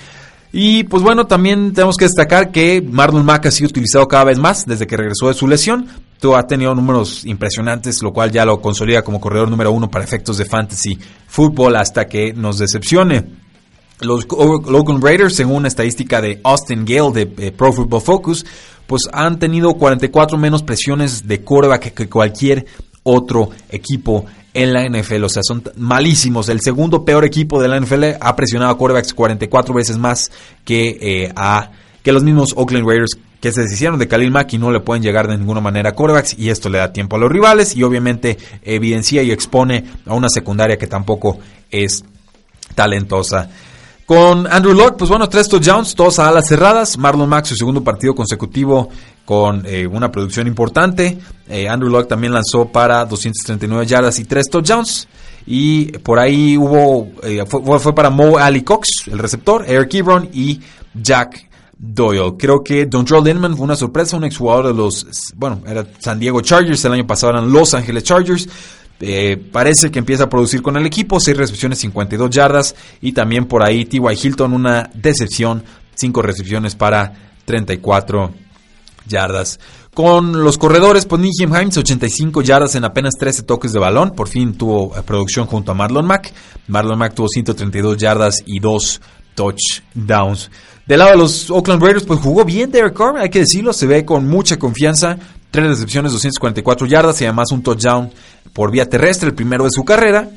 Y pues bueno, también tenemos que destacar que Marlon Mack ha sido utilizado cada vez más desde que regresó de su lesión. Ha tenido números impresionantes, lo cual ya lo consolida como corredor número uno para efectos de fantasy fútbol hasta que nos decepcione. Los Logan Raiders, según estadística de Austin Gale de eh, Pro Football Focus, pues han tenido 44 menos presiones de coreback que cualquier otro equipo en la NFL. O sea, son malísimos. El segundo peor equipo de la NFL ha presionado a quarterbacks 44 veces más que, eh, a, que los mismos Oakland Raiders que se deshicieron de Khalil Mack y no le pueden llegar de ninguna manera a quarterbacks y esto le da tiempo a los rivales y obviamente evidencia y expone a una secundaria que tampoco es talentosa. Con Andrew Locke, pues bueno, tres touchdowns, todos a alas cerradas. Marlon Mack, su segundo partido consecutivo con eh, una producción importante. Eh, Andrew Locke también lanzó para 239 yardas y 3 touchdowns. Y por ahí hubo, eh, fue, para Mo Ali Cox, el receptor, Eric Ebron y Jack Doyle. Creo que Don Joe Lindman fue una sorpresa, un exjugador de los, bueno, era San Diego Chargers, el año pasado eran Los Angeles Chargers. Parece que empieza a producir con el equipo, 6 recepciones, 52 yardas. Y también por ahí T.Y. Hilton, una decepción, 5 recepciones para 34 yardas. Con los corredores, pues Nijem Himes, 85 yardas en apenas 13 toques de balón. Por fin tuvo eh, producción junto a Marlon Mack. Marlon Mack tuvo 132 yardas y 2 touchdowns. Del lado de los Oakland Raiders, pues jugó bien Derek Carr, hay que decirlo, se ve con mucha confianza. Tres recepciones, 244 yardas y además un touchdown por vía terrestre, el primero de su carrera.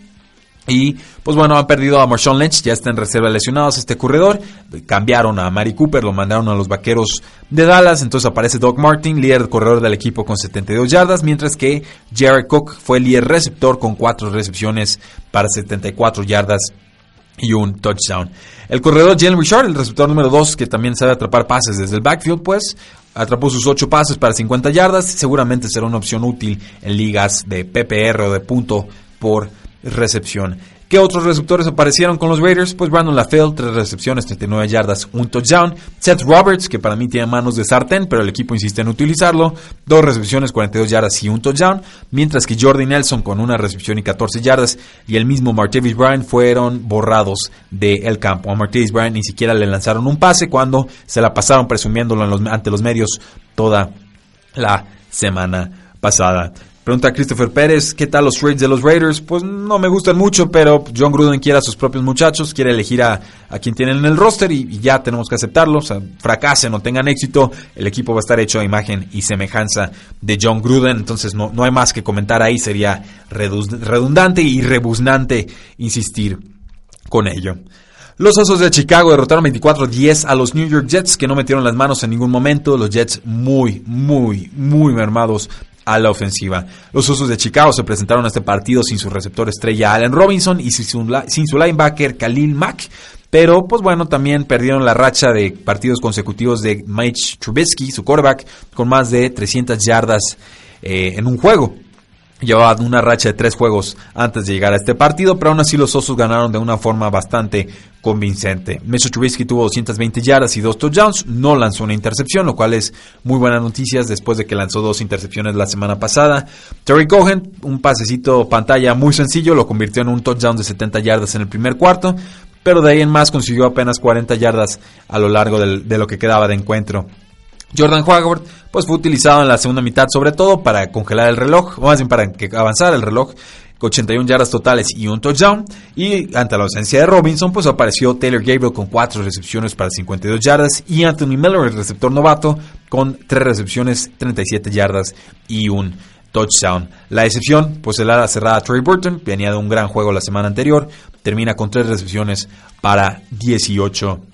Y pues bueno, han perdido a Marshawn Lynch, ya está en reserva lesionados este corredor. Cambiaron a Mari Cooper, lo mandaron a los vaqueros de Dallas. Entonces aparece Doug Martin, líder corredor del equipo con 72 yardas, mientras que Jared Cook fue el líder receptor con 4 recepciones para 74 yardas y un touchdown. El corredor Jalen Richard, el receptor número 2, que también sabe atrapar pases desde el backfield, pues atrapó sus 8 pases para 50 yardas. Seguramente será una opción útil en ligas de PPR o de punto por recepción. ¿Qué otros receptores aparecieron con los Raiders? Pues Brandon LaFell, 3 recepciones, 39 yardas, un touchdown. Seth Roberts, que para mí tiene manos de sartén, pero el equipo insiste en utilizarlo, 2 recepciones, 42 yardas y un touchdown. Mientras que Jordi Nelson con una recepción y 14 yardas y el mismo Martavis Bryant fueron borrados del campo. A Martavis Bryant ni siquiera le lanzaron un pase cuando se la pasaron presumiéndolo ante los medios toda la semana pasada. Pregunta Christopher Pérez, ¿qué tal los trades de los Raiders? Pues no me gustan mucho, pero John Gruden quiere a sus propios muchachos, quiere elegir a, quien tienen en el roster y, ya tenemos que aceptarlo. O sea, fracasen o tengan éxito, el equipo va a estar hecho a imagen y semejanza de John Gruden. Entonces no, no hay más que comentar ahí, sería redundante y rebuznante insistir con ello. Los Osos de Chicago derrotaron 24-10 a los New York Jets que no metieron las manos en ningún momento. Los Jets muy, muy, muy mermados a la ofensiva. Los Osos de Chicago se presentaron a este partido sin su receptor estrella Allen Robinson y sin su, linebacker Khalil Mack. Pero, pues bueno, también perdieron la racha de partidos consecutivos de Mike Trubisky, su quarterback, con más de 300 yardas eh, en un juego. Llevaba una racha de tres juegos antes de llegar a este partido, pero aún así los Osos ganaron de una forma bastante convincente. Mitchell Trubisky tuvo 220 yardas y dos touchdowns, no lanzó una intercepción, lo cual es muy buenas noticias después de que lanzó dos intercepciones la semana pasada. Terry Cohen, un pasecito pantalla muy sencillo, lo convirtió en un touchdown de 70 yardas en el primer cuarto, pero de ahí en más consiguió apenas 40 yardas a lo largo de lo que quedaba de encuentro. Jordan Howard pues fue utilizado en la segunda mitad sobre todo para congelar el reloj, más bien para que avanzara el reloj, con 81 yardas totales y un touchdown. Y ante la ausencia de Robinson, pues apareció Taylor Gabriel con 4 recepciones para 52 yardas y Anthony Miller, el receptor novato, con 3 recepciones, 37 yardas y un touchdown. La excepción, pues el ala cerrada Trey Burton, venía de un gran juego la semana anterior, termina con tres recepciones para 18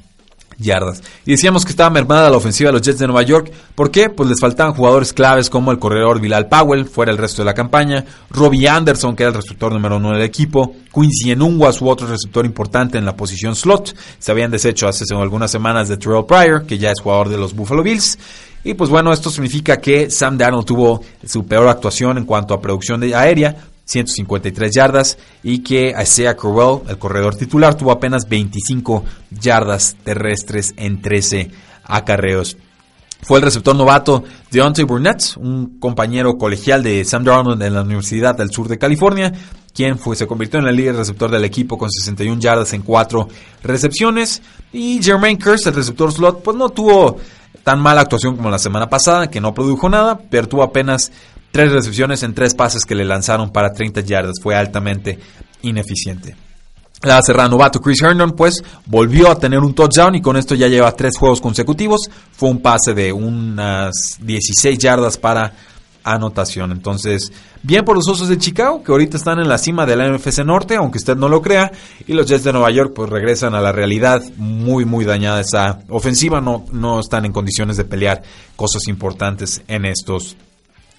yardas. Y decíamos que estaba mermada la ofensiva de los Jets de Nueva York. ¿Por qué? Pues les faltaban jugadores claves como el corredor Bilal Powell, fuera el resto de la campaña, Robbie Anderson, que era el receptor número uno del equipo, Quincy Enungwa, su otro receptor importante en la posición slot. Se habían deshecho hace algunas semanas de Terrell Pryor, que ya es jugador de los Buffalo Bills. Y pues bueno, esto significa que Sam Darnold tuvo su peor actuación en cuanto a producción de aérea, 153 yardas y que Isaiah Crowell, el corredor titular, tuvo apenas 25 yardas terrestres en 13 acarreos. Fue el receptor novato Deontay Burnett, un compañero colegial de Sam Darnold en la Universidad del Sur de California, quien fue, se convirtió en el líder receptor del equipo con 61 yardas en 4 recepciones. Y Jermaine Curse, el receptor slot, pues no tuvo tan mala actuación como la semana pasada, que no produjo nada, pero tuvo apenas Tres recepciones en tres pases que le lanzaron para 30 yardas. Fue altamente ineficiente. La cerrada novato Chris Herndon pues volvió a tener un touchdown y con esto ya lleva tres juegos consecutivos. Fue un pase de unas 16 yardas para anotación. Entonces, bien por los Osos de Chicago, que ahorita están en la cima de la NFC Norte, aunque usted no lo crea. Y los Jets de Nueva York, pues regresan a la realidad muy, muy dañada esa ofensiva. No, no están en condiciones de pelear cosas importantes en estos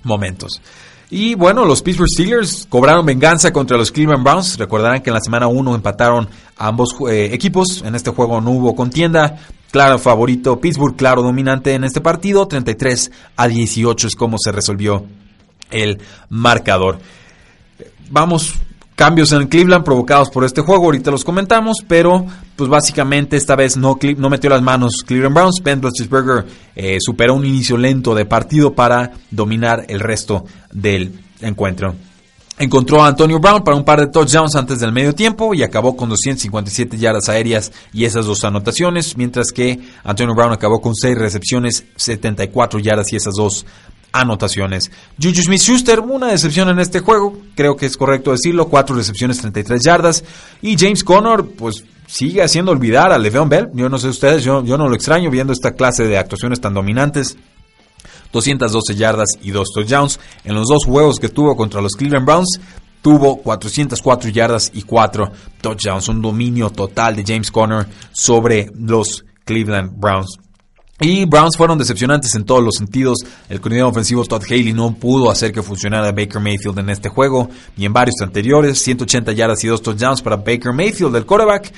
momentos. Y bueno, los Pittsburgh Steelers cobraron venganza contra los Cleveland Browns. Recordarán que en la semana 1 empataron a ambos eh, equipos. En este juego no hubo contienda. Claro favorito Pittsburgh, claro dominante en este partido. 33 a 18 es como se resolvió el marcador. Vamos cambios en Cleveland provocados por este juego, ahorita los comentamos, pero pues básicamente esta vez no, no metió las manos Cleveland Browns, Ben Roethlisberger eh, superó un inicio lento de partido para dominar el resto del encuentro. Encontró a Antonio Brown para un par de touchdowns antes del medio tiempo y acabó con 257 yardas aéreas y esas dos anotaciones, mientras que Antonio Brown acabó con 6 recepciones, 74 yardas y esas dos anotaciones. Juju Smith-Schuster, una decepción en este juego, creo que es correcto decirlo, cuatro recepciones, 33 yardas. Y James Conner, pues sigue haciendo olvidar a Le'Veon Bell. Yo no sé ustedes, yo, no lo extraño viendo esta clase de actuaciones tan dominantes. 212 yardas y dos touchdowns. En los dos juegos que tuvo contra los Cleveland Browns, tuvo 404 yardas y 4 touchdowns. Un dominio total de James Conner sobre los Cleveland Browns. Y Browns fueron decepcionantes en todos los sentidos. El coordinador ofensivo Todd Haley no pudo hacer que funcionara Baker Mayfield en este juego y en varios anteriores. 180 yardas y 2 touchdowns para Baker Mayfield, el quarterback.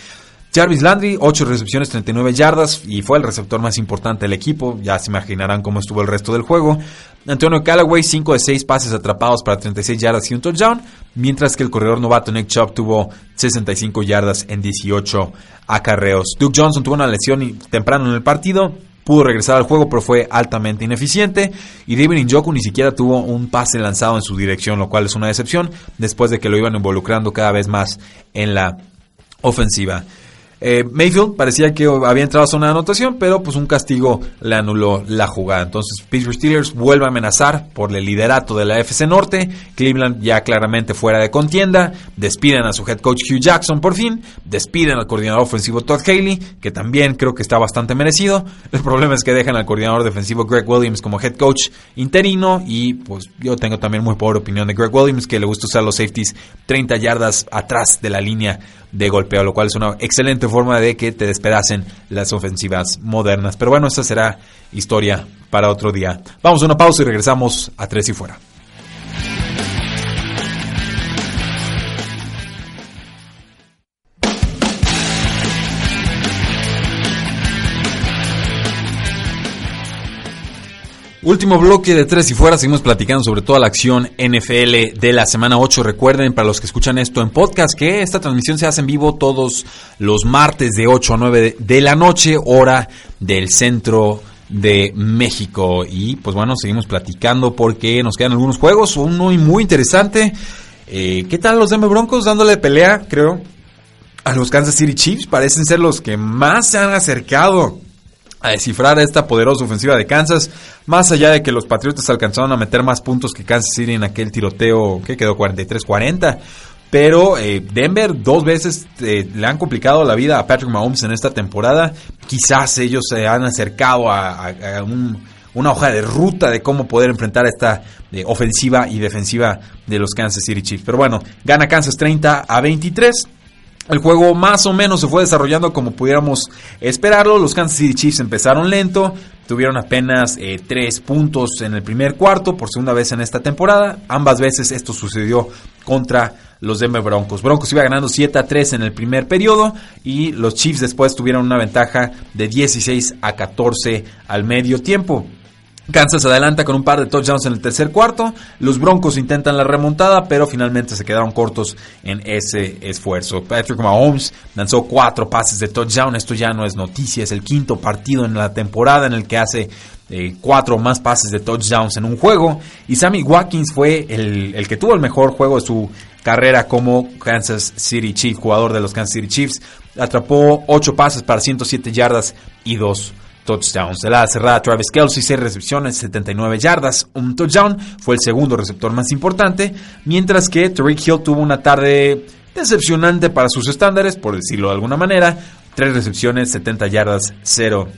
Jarvis Landry, 8 recepciones, 39 yardas y fue el receptor más importante del equipo. Ya se imaginarán cómo estuvo el resto del juego. Antonio Callaway, 5 de 6 pases atrapados para 36 yardas y un touchdown, mientras que el corredor novato Nick Chubb tuvo 65 yardas en 18 acarreos. Duke Johnson tuvo una lesión temprano en el partido, pudo regresar al juego, pero fue altamente ineficiente. Y David Njoku ni siquiera tuvo un pase lanzado en su dirección, lo cual es una decepción, después de que lo iban involucrando cada vez más en la ofensiva. Eh, Mayfield parecía que había entrado a zona de anotación, pero pues un castigo le anuló la jugada. Entonces Pittsburgh Steelers vuelve a amenazar por el liderato de la FC Norte. Cleveland ya claramente fuera de contienda. Despiden a su head coach Hugh Jackson por fin. Despiden al coordinador ofensivo Todd Haley, que también creo que está bastante merecido. El problema es que dejan al coordinador defensivo Greg Williams como head coach interino. Y pues yo tengo también muy pobre opinión de Greg Williams, que le gusta usar los safeties 30 yardas atrás de la línea de golpeo, lo cual es una excelente forma de que te despedacen las ofensivas modernas. Pero bueno, esa será historia para otro día. Vamos a una pausa y regresamos a Tres y Fuera. Último bloque de tres y fuera, seguimos platicando sobre toda la acción NFL de la semana 8. Recuerden, para los que escuchan esto en podcast, que esta transmisión se hace en vivo todos los martes de 8 a 9 de la noche, hora del centro de México. Y pues bueno, seguimos platicando porque nos quedan algunos juegos, uno muy interesante. Eh, ¿Qué tal los Denver Broncos dándole pelea, creo, a los Kansas City Chiefs? Parecen ser los que más se han acercado a descifrar esta poderosa ofensiva de Kansas, más allá de que los Patriotas alcanzaron a meter más puntos que Kansas City en aquel tiroteo que quedó 43-40. Pero eh, Denver dos veces eh, le han complicado la vida a Patrick Mahomes en esta temporada. Quizás ellos se han acercado a, un una hoja de ruta de cómo poder enfrentar esta eh, ofensiva y defensiva de los Kansas City Chiefs. Pero bueno, gana Kansas 30 a 23. El juego más o menos se fue desarrollando como pudiéramos esperarlo. Los Kansas City Chiefs empezaron lento, tuvieron apenas eh, tres puntos en el primer cuarto por segunda vez en esta temporada. Ambas veces esto sucedió contra los Denver Broncos. Broncos iba ganando 7 a 3 en el primer periodo y los Chiefs después tuvieron una ventaja de 16 a 14 al medio tiempo. Kansas adelanta con un par de touchdowns en el tercer cuarto. Los Broncos intentan la remontada, pero finalmente se quedaron cortos en ese esfuerzo. Patrick Mahomes lanzó cuatro pases de touchdown. Esto ya no es noticia, es el quinto partido en la temporada en el que hace eh, cuatro más pases de touchdowns en un juego. Y Sammy Watkins fue el, el que tuvo el mejor juego de su carrera como Kansas City Chief, jugador de los Kansas City Chiefs. Atrapó ocho pases para 107 yardas y dos touchdowns. De la cerrada, Travis Kelsey, 6 recepciones, 79 yardas, un touchdown. Fue el segundo receptor más importante. Mientras que Tariq Hill tuvo una tarde decepcionante para sus estándares, por decirlo de alguna manera. 3 recepciones, 70 yardas, 0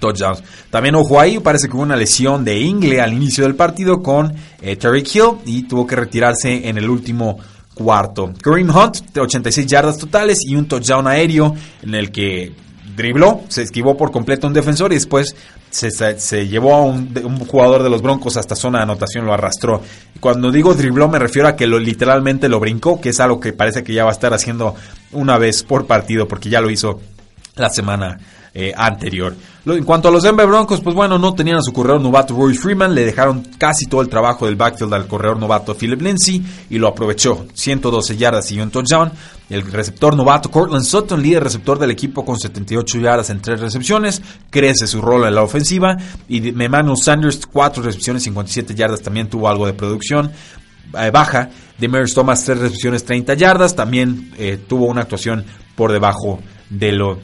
touchdowns. También ojo ahí, parece que hubo una lesión de Ingle al inicio del partido con eh, Tariq Hill y tuvo que retirarse en el último cuarto. Kareem Hunt, 86 yardas totales y un touchdown aéreo en el que dribló, se esquivó por completo un defensor y después se, llevó a un, jugador de los Broncos hasta zona de anotación, lo arrastró. Cuando digo dribló me refiero a que lo literalmente lo brincó, que es algo que parece que ya va a estar haciendo una vez por partido, porque ya lo hizo la semana eh, anterior. En cuanto a los Denver Broncos, pues bueno, no tenían a su corredor novato Roy Freeman, le dejaron casi todo el trabajo del backfield al corredor novato Philip Lindsay y lo aprovechó. 112 yardas y un touchdown. El receptor novato Cortland Sutton, líder receptor del equipo con 78 yardas en tres recepciones, crece su rol en la ofensiva. Y Emmanuel Sanders, 4 recepciones, 57 yardas, también tuvo algo de producción eh, baja. Demers Thomas, 3 recepciones, 30 yardas, también eh, tuvo una actuación por debajo de lo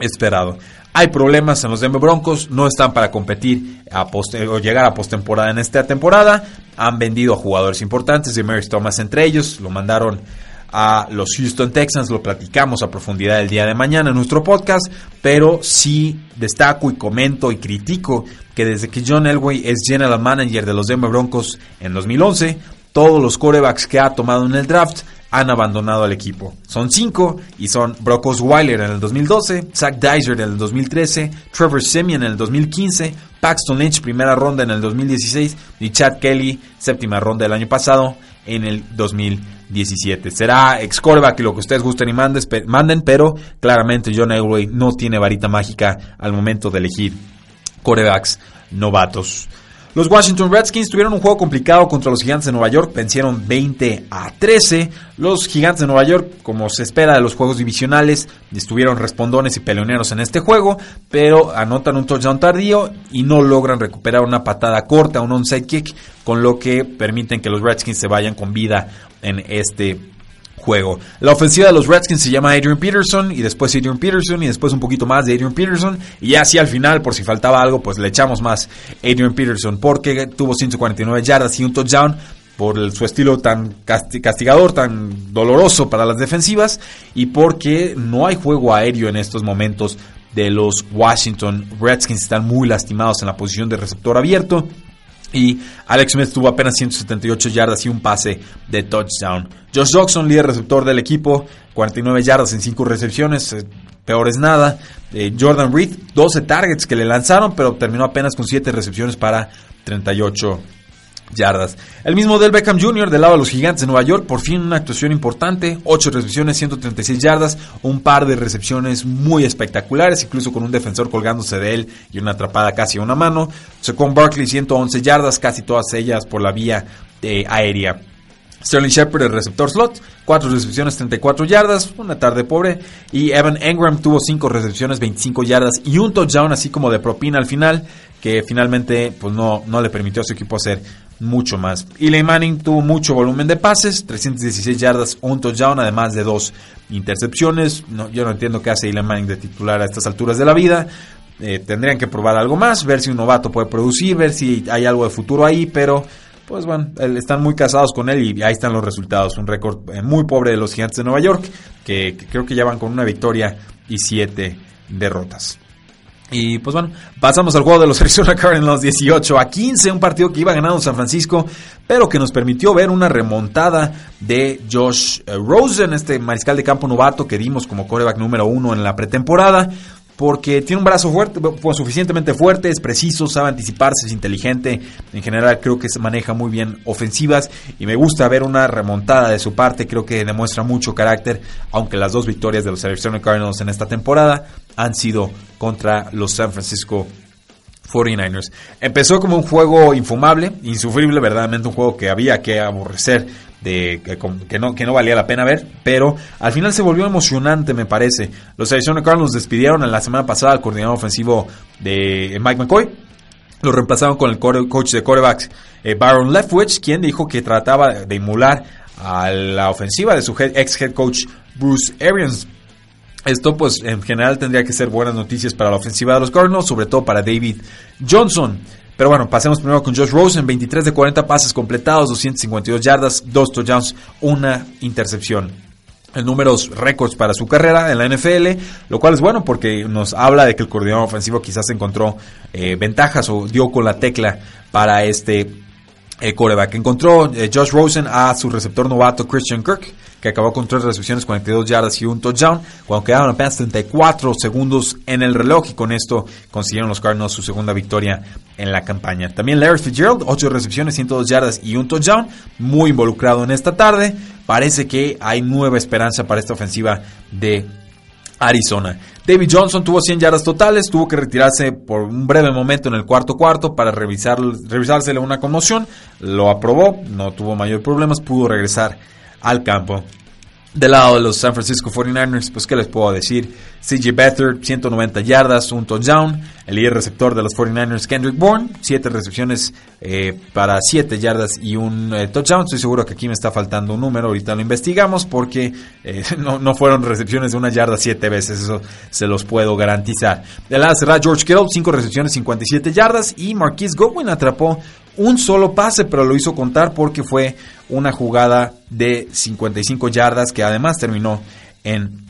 esperado. Hay problemas en los Denver Broncos, no están para competir a o llegar a postemporada en esta temporada. Han vendido a jugadores importantes, de Mary Thomas entre ellos, lo mandaron a los Houston Texans, lo platicamos a profundidad el día de mañana en nuestro podcast, pero sí destaco y comento y critico que desde que John Elway es general manager de los Denver Broncos en 2011, todos los corebacks que ha tomado en el draft han abandonado al equipo. Son cinco y son Brock Osweiler en el 2012, Zach Dyser en el 2013, Trevor Simeon en el 2015, Paxton Lynch primera ronda en el 2016 y Chad Kelly séptima ronda del año pasado en el 2017. Será ex que lo que ustedes gusten y manden, pero claramente John Elway no tiene varita mágica al momento de elegir corebacks novatos. Los Washington Redskins tuvieron un juego complicado contra los Gigantes de Nueva York, vencieron 20 a 13. Los Gigantes de Nueva York, como se espera de los juegos divisionales, estuvieron respondones y peleoneros en este juego, pero anotan un touchdown tardío y no logran recuperar una patada corta, un onside kick, con lo que permiten que los Redskins se vayan con vida en este juego. La ofensiva de los Redskins se llama Adrian Peterson y después Adrian Peterson y después un poquito más de Adrian Peterson. Y así al final por si faltaba algo pues le echamos más Adrian Peterson porque tuvo 149 yardas y un touchdown por su estilo tan castigador, tan doloroso para las defensivas y porque no hay juego aéreo en estos momentos de los Washington Redskins. Están muy lastimados en la posición de receptor abierto y Alex Smith tuvo apenas 178 yardas y un pase de touchdown. Josh Jackson, líder receptor del equipo, 49 yardas en 5 recepciones, eh, peor es nada. Eh, Jordan Reed, 12 targets que le lanzaron, pero terminó apenas con 7 recepciones para 38 yardas. El mismo Del Beckham Jr. del lado de los Gigantes de Nueva York, por fin una actuación importante, 8 recepciones, 136 yardas, un par de recepciones muy espectaculares, incluso con un defensor colgándose de él y una atrapada casi a una mano. Secon Barkley, 111 yardas, casi todas ellas por la vía eh, aérea. Sterling Shepard, el receptor slot, 4 recepciones, 34 yardas, una tarde pobre. Y Evan Engram tuvo 5 recepciones, 25 yardas y un touchdown así como de propina al final, que finalmente pues no, no le permitió a su equipo hacer mucho más. Eli Manning tuvo mucho volumen de pases, 316 yardas, un touchdown, además de dos intercepciones. No, yo no entiendo qué hace Eli Manning de titular a estas alturas de la vida. Eh, tendrían que probar algo más, ver si un novato puede producir, ver si hay algo de futuro ahí, pero pues bueno, están muy casados con él y ahí están los resultados. Un récord eh, muy pobre de los Gigantes de Nueva York, que, que creo que ya van con una victoria y siete derrotas. Y pues bueno, pasamos al juego de los Arizona Cardinals 18 a 15, un partido que iba ganando San Francisco, pero que nos permitió ver una remontada de Josh eh, Rosen, este mariscal de campo novato que dimos como coreback número uno en la pretemporada porque tiene un brazo fuerte, pues, suficientemente fuerte, es preciso, sabe anticiparse, es inteligente. En general creo que se maneja muy bien ofensivas y me gusta ver una remontada de su parte. Creo que demuestra mucho carácter, aunque las dos victorias de los Arizona Cardinals en esta temporada han sido contra los San Francisco 49ers. Empezó como un juego infumable, insufrible, verdaderamente un juego que había que aborrecer de que, no, que no valía la pena ver, pero al final se volvió emocionante, me parece. Los Arizona Cardinals despidieron en la semana pasada al coordinador ofensivo de Mike McCoy. Lo reemplazaron con el coach de corebacks eh, Baron Leftwich, quien dijo que trataba de emular a la ofensiva de su ex head coach Bruce Arians. Esto pues en general tendría que ser buenas noticias para la ofensiva de los Cardinals, sobre todo para David Johnson. Pero bueno, pasemos primero con Josh Rosen, 23 de 40 pases completados, 252 yardas, 2 touchdowns, una intercepción. En números récords para su carrera en la NFL, lo cual es bueno porque nos habla de que el coordinador ofensivo quizás encontró eh, ventajas o dio con la tecla para este eh, coreback. Encontró eh, Josh Rosen a su receptor novato Christian Kirk, que acabó con tres recepciones, 42 yardas y un touchdown, cuando quedaron apenas 34 segundos en el reloj y con esto consiguieron los Cardinals su segunda victoria en la campaña. También Larry Fitzgerald, 8 recepciones, 102 yardas y un touchdown, muy involucrado en esta tarde. Parece que hay nueva esperanza para esta ofensiva de Arizona. David Johnson tuvo 100 yardas totales, tuvo que retirarse por un breve momento en el cuarto cuarto para revisar, revisársele una conmoción, lo aprobó, no tuvo mayor problemas, pudo regresar al campo. Del lado de los San Francisco 49ers, pues qué les puedo decir. CJ Beathard, 190 yardas, un touchdown. El líder receptor de los 49ers, Kendrick Bourne, 7 recepciones eh, para 7 yardas y un eh, touchdown. Estoy seguro que aquí me está faltando un número, ahorita lo investigamos porque eh, no, fueron recepciones de una yarda 7 veces, eso se los puedo garantizar. Del lado será George Kittle, 5 recepciones, 57 yardas y Marquise Godwin atrapó un solo pase, pero lo hizo contar porque fue una jugada de 55 yardas que además terminó en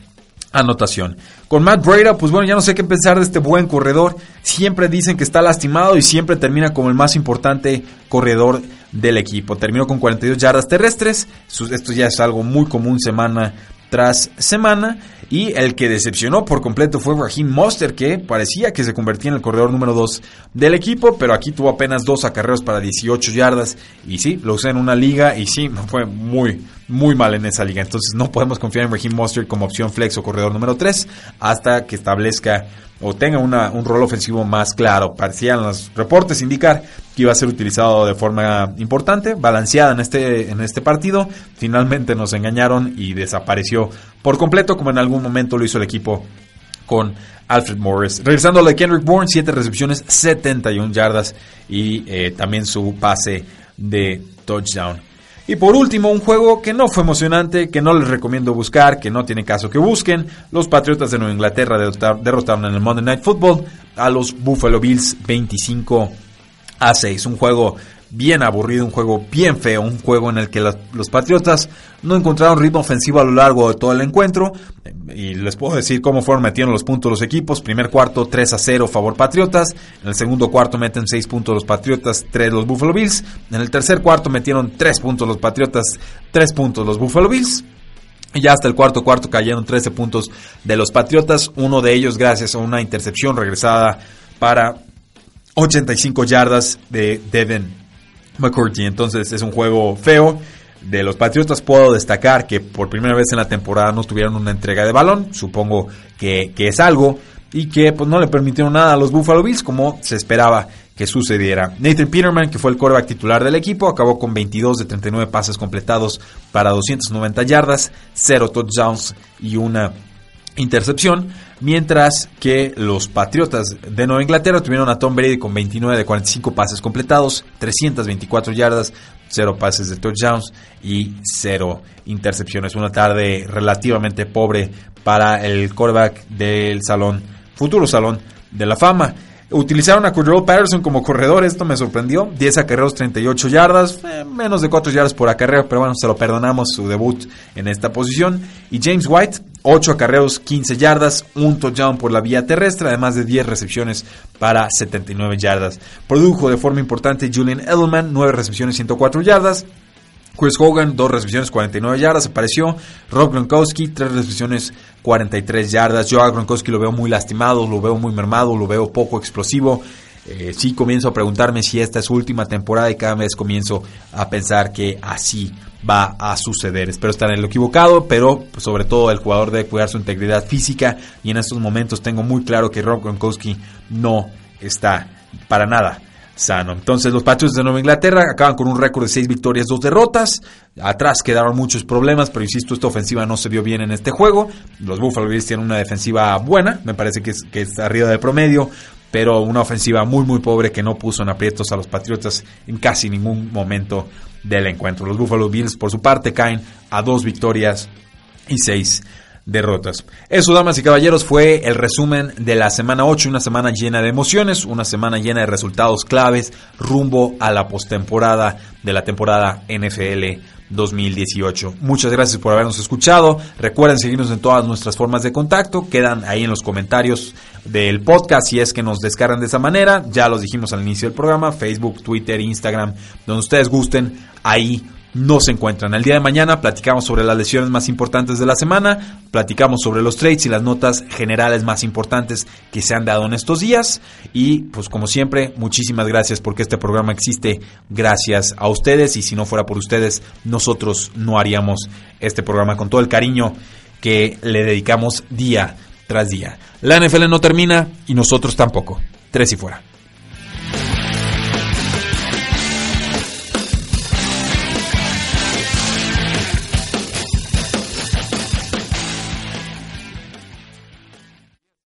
anotación. Con Matt Breda, pues bueno, ya no sé qué pensar de este buen corredor. Siempre dicen que está lastimado y siempre termina como el más importante corredor del equipo. Terminó con 42 yardas terrestres. Esto ya es algo muy común semana tras semana. Y el que decepcionó por completo fue Raheem Monster, que parecía que se convertía en el corredor número 2 del equipo, pero aquí tuvo apenas dos acarreos para 18 yardas. Y sí, lo usé en una liga y sí, fue muy, muy mal en esa liga. Entonces no podemos confiar en Raheem Monster como opción flex o corredor número 3 hasta que establezca o tenga un rol ofensivo más claro. Parecían los reportes indicar que iba a ser utilizado de forma importante, balanceada en este, en este partido. Finalmente nos engañaron y desapareció por completo, como en algún momento lo hizo el equipo con Alfred Morris. Regresando a la Kendrick Bourne, 7 recepciones, 71 yardas y eh, también su pase de touchdown. Y por último, un juego que no fue emocionante, que no les recomiendo buscar, que no tiene caso que busquen. Los Patriotas de Nueva Inglaterra derrotaron en el Monday Night Football a los Buffalo Bills 25 a 6. Un juego bien aburrido, un juego bien feo, un juego en el que los, Patriotas no encontraron ritmo ofensivo a lo largo de todo el encuentro. Y les puedo decir cómo fueron metiendo los puntos los equipos. Primer cuarto 3 a 0 favor Patriotas. En el segundo cuarto meten 6 puntos los Patriotas, 3 los Buffalo Bills. En el tercer cuarto metieron 3 puntos los Patriotas, 3 puntos los Buffalo Bills. Y ya hasta el cuarto cuarto cayeron 13 puntos de los Patriotas, uno de ellos gracias a una intercepción regresada para 85 yardas de Devin McCourty. Entonces es un juego feo. De los Patriotas puedo destacar que por primera vez en la temporada no tuvieron una entrega de balón. Supongo que, es algo. Y que pues, no le permitieron nada a los Buffalo Bills como se esperaba que sucediera. Nathan Peterman, que fue el quarterback titular del equipo, acabó con 22 de 39 pases completados para 290 yardas, 0 touchdowns y una intercepción, mientras que los Patriotas de Nueva Inglaterra tuvieron a Tom Brady con 29 de 45 pases completados, 324 yardas, 0 pases de touchdowns y 0 intercepciones. Una tarde relativamente pobre para el quarterback del salón, futuro salón de la fama. Utilizaron a Cordero Patterson como corredor, esto me sorprendió. 10 acarreos, 38 yardas, menos de 4 yardas por acarreo, pero bueno, se lo perdonamos su debut en esta posición. Y James White, 8 acarreos, 15 yardas, un touchdown por la vía terrestre, además de 10 recepciones para 79 yardas. Produjo de forma importante Julian Edelman, 9 recepciones, 104 yardas. Chris Hogan, 2 recepciones, 49 yardas, apareció. Rob Gronkowski, 3 recepciones, 43 yardas. Yo a Gronkowski lo veo muy lastimado, lo veo muy mermado, lo veo poco explosivo. Eh, sí comienzo a preguntarme si esta es su última temporada y cada vez comienzo a pensar que así va a suceder. Espero estar en lo equivocado, pero pues, sobre todo el jugador debe cuidar su integridad física y en estos momentos tengo muy claro que Rob Gronkowski no está para nada sano. Entonces los Patriots de Nueva Inglaterra acaban con un récord de 6 victorias, 2 derrotas. Atrás quedaron muchos problemas, pero insisto, esta ofensiva no se vio bien en este juego. Los Buffalo Bills tienen una defensiva buena, me parece que es, que es arriba del promedio pero una ofensiva muy muy pobre que no puso en aprietos a los Patriotas en casi ningún momento del encuentro. Los Buffalo Bills por su parte caen a dos victorias y seis derrotas. Eso, damas y caballeros, fue el resumen de la semana 8, una semana llena de emociones, una semana llena de resultados claves rumbo a la postemporada de la temporada NFL 2018. Muchas gracias por habernos escuchado. Recuerden seguirnos en todas nuestras formas de contacto. Quedan ahí en los comentarios del podcast si es que nos descargan de esa manera. Ya los dijimos al inicio del programa. Facebook, Twitter, Instagram, donde ustedes gusten. Ahí no se encuentran. El día de mañana platicamos sobre las lesiones más importantes de la semana, platicamos sobre los trades y las notas generales más importantes que se han dado en estos días. Y pues como siempre, muchísimas gracias porque este programa existe gracias a ustedes y si no fuera por ustedes, nosotros no haríamos este programa con todo el cariño que le dedicamos día tras día. La NFL no termina y nosotros tampoco. Tres y fuera.